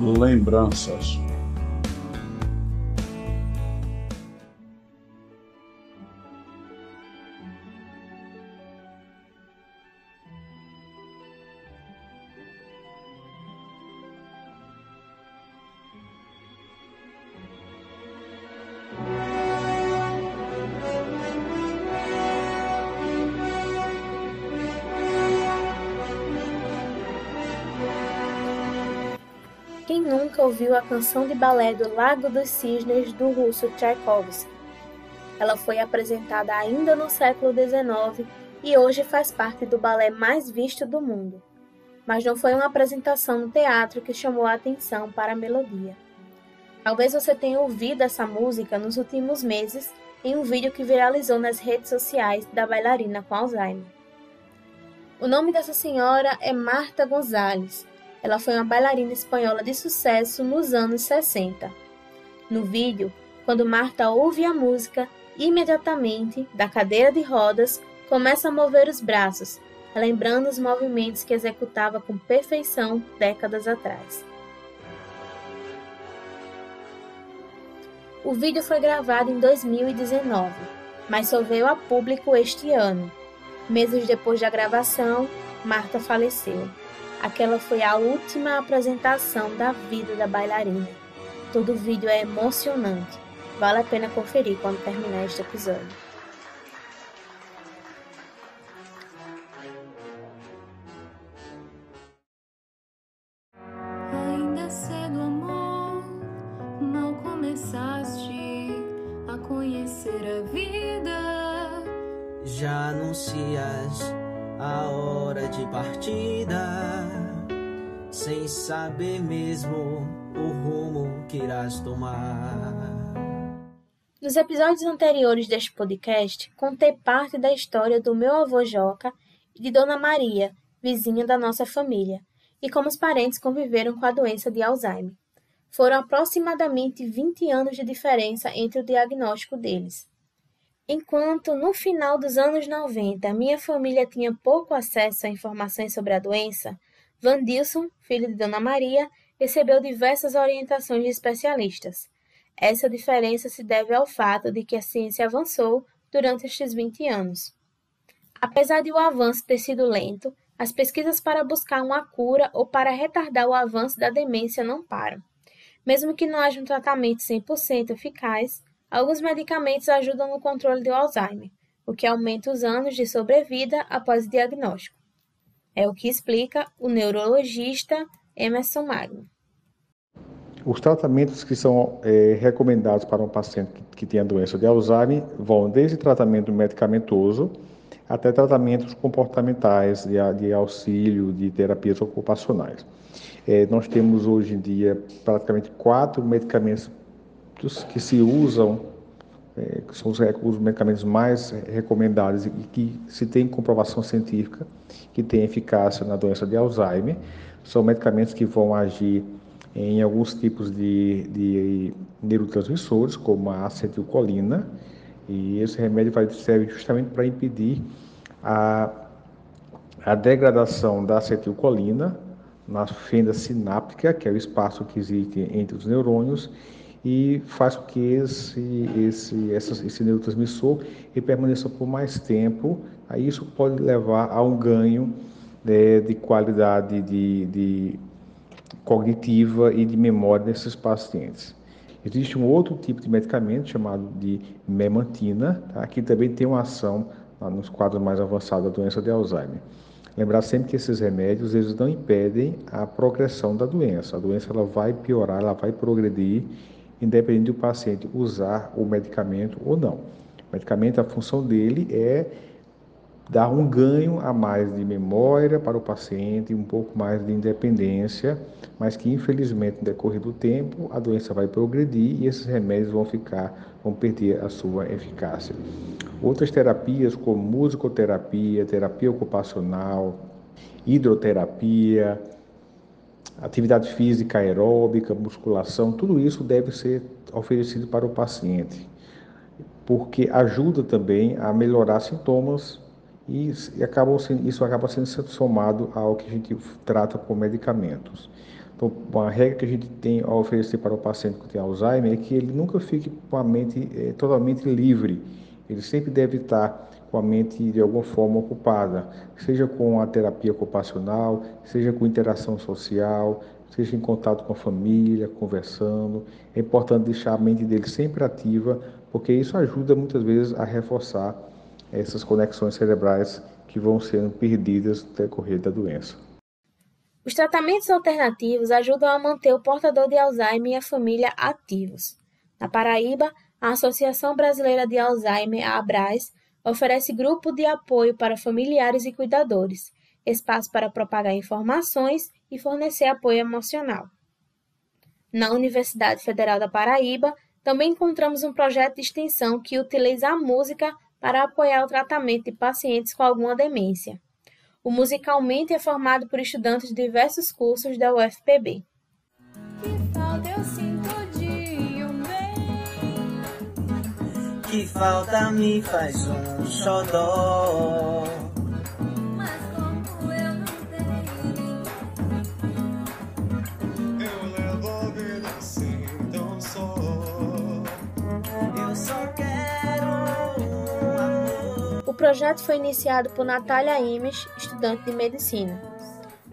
lembranças. Ouviu a canção de balé do Lago dos Cisnes do russo Tchaikovsky? Ela foi apresentada ainda no século XIX e hoje faz parte do balé mais visto do mundo. Mas não foi uma apresentação no teatro que chamou a atenção para a melodia. Talvez você tenha ouvido essa música nos últimos meses em um vídeo que viralizou nas redes sociais da bailarina com Alzheimer. O nome dessa senhora é Marta Gonzalez ela foi uma bailarina espanhola de sucesso nos anos 60. No vídeo, quando Marta ouve a música, imediatamente, da cadeira de rodas, começa a mover os braços, lembrando os movimentos que executava com perfeição décadas atrás. O vídeo foi gravado em 2019, mas só veio a público este ano. Meses depois da gravação, Marta faleceu. Aquela foi a última apresentação da vida da bailarina. Todo o vídeo é emocionante. Vale a pena conferir quando terminar este episódio. Ainda cedo, amor, mal começaste a conhecer a vida. Já anuncias a hora de partida, sem saber mesmo o rumo que irás tomar. Nos episódios anteriores deste podcast, contei parte da história do meu avô Joca e de Dona Maria, vizinha da nossa família, e como os parentes conviveram com a doença de Alzheimer. Foram aproximadamente 20 anos de diferença entre o diagnóstico deles. Enquanto, no final dos anos 90, minha família tinha pouco acesso a informações sobre a doença, Vandilson, filho de Dona Maria, recebeu diversas orientações de especialistas. Essa diferença se deve ao fato de que a ciência avançou durante estes 20 anos. Apesar de o avanço ter sido lento, as pesquisas para buscar uma cura ou para retardar o avanço da demência não param. Mesmo que não haja um tratamento 100% eficaz, Alguns medicamentos ajudam no controle do Alzheimer, o que aumenta os anos de sobrevida após o diagnóstico. É o que explica o neurologista Emerson Magno. Os tratamentos que são é, recomendados para um paciente que, que tem a doença de Alzheimer vão desde tratamento medicamentoso até tratamentos comportamentais de, de auxílio de terapias ocupacionais. É, nós temos hoje em dia praticamente quatro medicamentos que se usam, é, que são os, os medicamentos mais recomendados e que se tem comprovação científica que tem eficácia na doença de Alzheimer, são medicamentos que vão agir em alguns tipos de, de neurotransmissores, como a acetilcolina, e esse remédio vai serve justamente para impedir a, a degradação da acetilcolina na fenda sináptica, que é o espaço que existe entre os neurônios, e faz com que esse, esse, essa, esse neurotransmissor permaneça por mais tempo. Aí isso pode levar a um ganho né, de qualidade de, de cognitiva e de memória desses pacientes. Existe um outro tipo de medicamento chamado de memantina, tá? que também tem uma ação nos quadros mais avançados da doença de Alzheimer. Lembrar sempre que esses remédios eles não impedem a progressão da doença. A doença ela vai piorar, ela vai progredir independente do paciente usar o medicamento ou não. O medicamento, a função dele é dar um ganho a mais de memória para o paciente, um pouco mais de independência, mas que infelizmente no decorrer do tempo a doença vai progredir e esses remédios vão ficar, vão perder a sua eficácia. Outras terapias como musicoterapia, terapia ocupacional, hidroterapia, atividade física aeróbica, musculação, tudo isso deve ser oferecido para o paciente, porque ajuda também a melhorar sintomas e, e acaba, isso acaba sendo somado ao que a gente trata com medicamentos. Então, uma regra que a gente tem a oferecer para o paciente que tem Alzheimer é que ele nunca fique com a mente é, totalmente livre. Ele sempre deve estar com a mente de alguma forma ocupada, seja com a terapia ocupacional, seja com interação social, seja em contato com a família, conversando. É importante deixar a mente dele sempre ativa, porque isso ajuda muitas vezes a reforçar essas conexões cerebrais que vão sendo perdidas no decorrer da doença. Os tratamentos alternativos ajudam a manter o portador de Alzheimer e a família ativos. Na Paraíba, a Associação Brasileira de Alzheimer, a ABRAS, oferece grupo de apoio para familiares e cuidadores, espaço para propagar informações e fornecer apoio emocional. Na Universidade Federal da Paraíba, também encontramos um projeto de extensão que utiliza a música para apoiar o tratamento de pacientes com alguma demência. O Musicalmente é formado por estudantes de diversos cursos da UFPB. Que falta me faz um xodó. Mas como eu não tenho. Eu levo a vida assim tão só. Eu só quero um amor. O projeto foi iniciado por Natália Imes, estudante de medicina.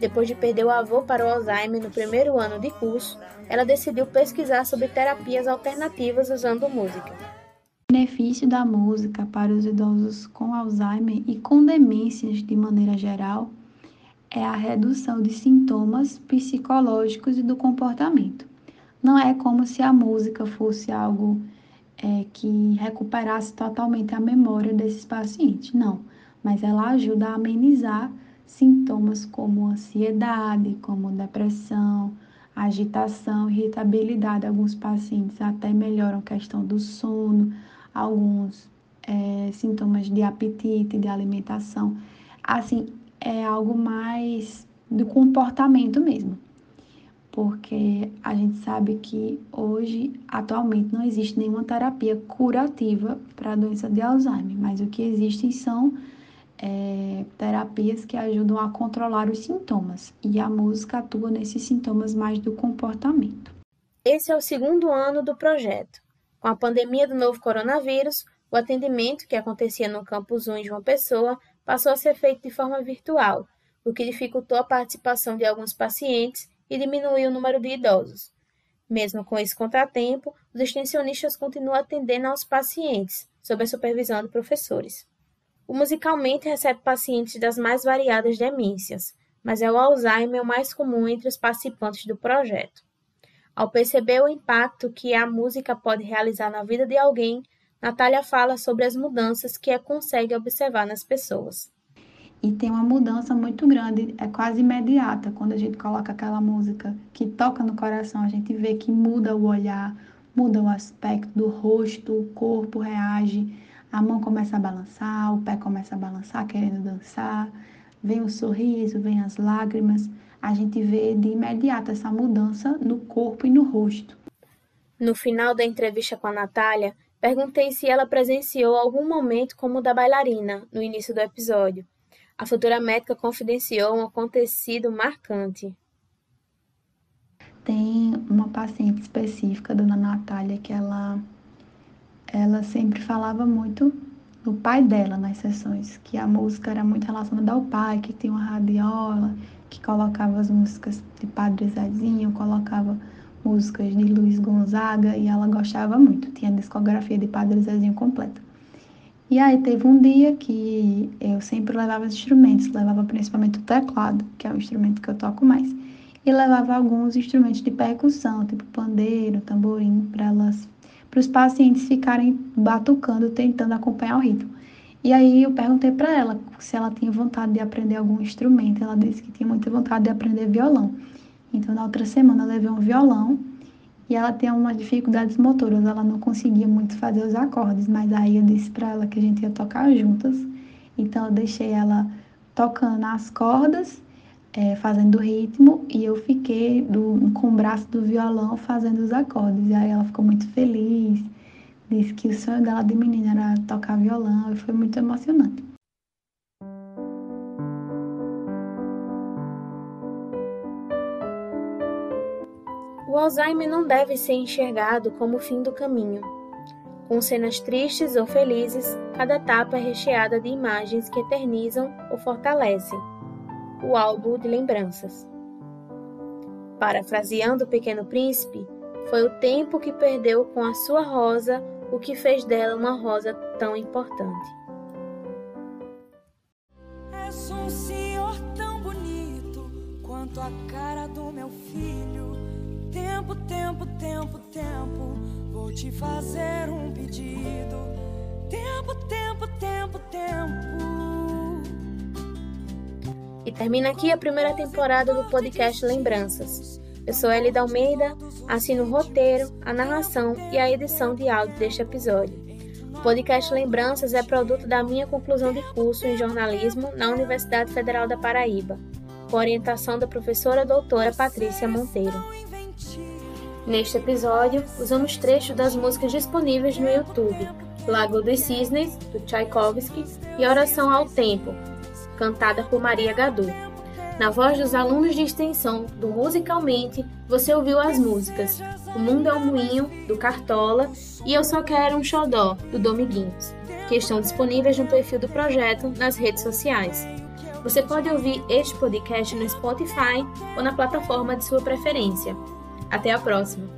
Depois de perder o avô para o Alzheimer no primeiro ano de curso, ela decidiu pesquisar sobre terapias alternativas usando música. Benefício da música para os idosos com Alzheimer e com demências de maneira geral é a redução de sintomas psicológicos e do comportamento. Não é como se a música fosse algo é, que recuperasse totalmente a memória desses pacientes, não, mas ela ajuda a amenizar sintomas como ansiedade, como depressão, agitação, irritabilidade. Alguns pacientes até melhoram a questão do sono, alguns é, sintomas de apetite, de alimentação. Assim, é algo mais do comportamento mesmo. Porque a gente sabe que hoje, atualmente, não existe nenhuma terapia curativa para a doença de Alzheimer, mas o que existem são é, terapias que ajudam a controlar os sintomas, e a música atua nesses sintomas mais do comportamento. Esse é o segundo ano do projeto. Com a pandemia do novo coronavírus, o atendimento que acontecia no Campus 1 em João Pessoa passou a ser feito de forma virtual, o que dificultou a participação de alguns pacientes e diminuiu o número de idosos. Mesmo com esse contratempo, os extensionistas continuam atendendo aos pacientes, sob a supervisão de professores. O Musicalmente recebe pacientes das mais variadas demências, mas é o Alzheimer o mais comum entre os participantes do projeto. Ao perceber o impacto que a música pode realizar na vida de alguém, Natália fala sobre as mudanças que consegue observar nas pessoas. E tem uma mudança muito grande, é quase imediata, quando a gente coloca aquela música que toca no coração, a gente vê que muda o olhar, muda o aspecto do rosto, o corpo reage, a mão começa a balançar, o pé começa a balançar, querendo dançar, vem o sorriso, vem as lágrimas, a gente vê de imediato essa mudança no corpo e no rosto. No final da entrevista com a Natália, perguntei se ela presenciou algum momento como o da bailarina no início do episódio. A futura médica confidenciou um acontecido marcante. Tem uma paciente específica, dona Natália, que ela, ela sempre falava muito do pai dela nas sessões, que a música era muito relacionada ao pai, que tinha uma radiola, que colocava as músicas de Padre Zezinho, colocava músicas de Luiz Gonzaga e ela gostava muito, tinha a discografia de Padre Zezinho completa. E aí teve um dia que eu sempre levava instrumentos, levava principalmente o teclado, que é o instrumento que eu toco mais, e levava alguns instrumentos de percussão, tipo pandeiro, tamborim, para para os pacientes ficarem batucando, tentando acompanhar o ritmo. E aí eu perguntei para ela se ela tinha vontade de aprender algum instrumento. Ela disse que tinha muita vontade de aprender violão. Então na outra semana eu levei um violão e ela tem umas dificuldades motoras, ela não conseguia muito fazer os acordes, mas aí eu disse para ela que a gente ia tocar juntas. Então eu deixei ela tocando as cordas, é, fazendo o ritmo, e eu fiquei do, com o braço do violão fazendo os acordes. E aí ela ficou muito feliz, disse que o sonho dela de menina era tocar violão, e foi muito emocionante. O Alzheimer não deve ser enxergado como o fim do caminho. Com cenas tristes ou felizes, cada etapa é recheada de imagens que eternizam ou fortalecem o álbum de lembranças. Parafraseando o Pequeno Príncipe, foi o tempo que perdeu com a sua rosa o que fez dela uma rosa tão importante. És um senhor tão bonito quanto a cara do meu filho. Tempo, tempo, tempo, tempo, vou te fazer um pedido. Tempo, tempo, tempo, tempo. E termina aqui a primeira temporada do podcast Lembranças. Eu sou Elida Almeida, assino o roteiro, a narração e a edição de áudio deste episódio. O podcast Lembranças é produto da minha conclusão de curso em jornalismo na Universidade Federal da Paraíba, com orientação da professora doutora Patrícia Monteiro. Neste episódio, usamos trechos das músicas disponíveis no YouTube: Lago dos Cisnes, do Tchaikovsky, e Oração ao Tempo, cantada por Maria Gadu. Na voz dos alunos de extensão do Musicalmente, você ouviu as músicas O Mundo é um Moinho, do Cartola, e Eu Só Quero um Xodó, do Dominguinhos, que estão disponíveis no perfil do projeto nas redes sociais. Você pode ouvir este podcast no Spotify ou na plataforma de sua preferência. Até a próxima!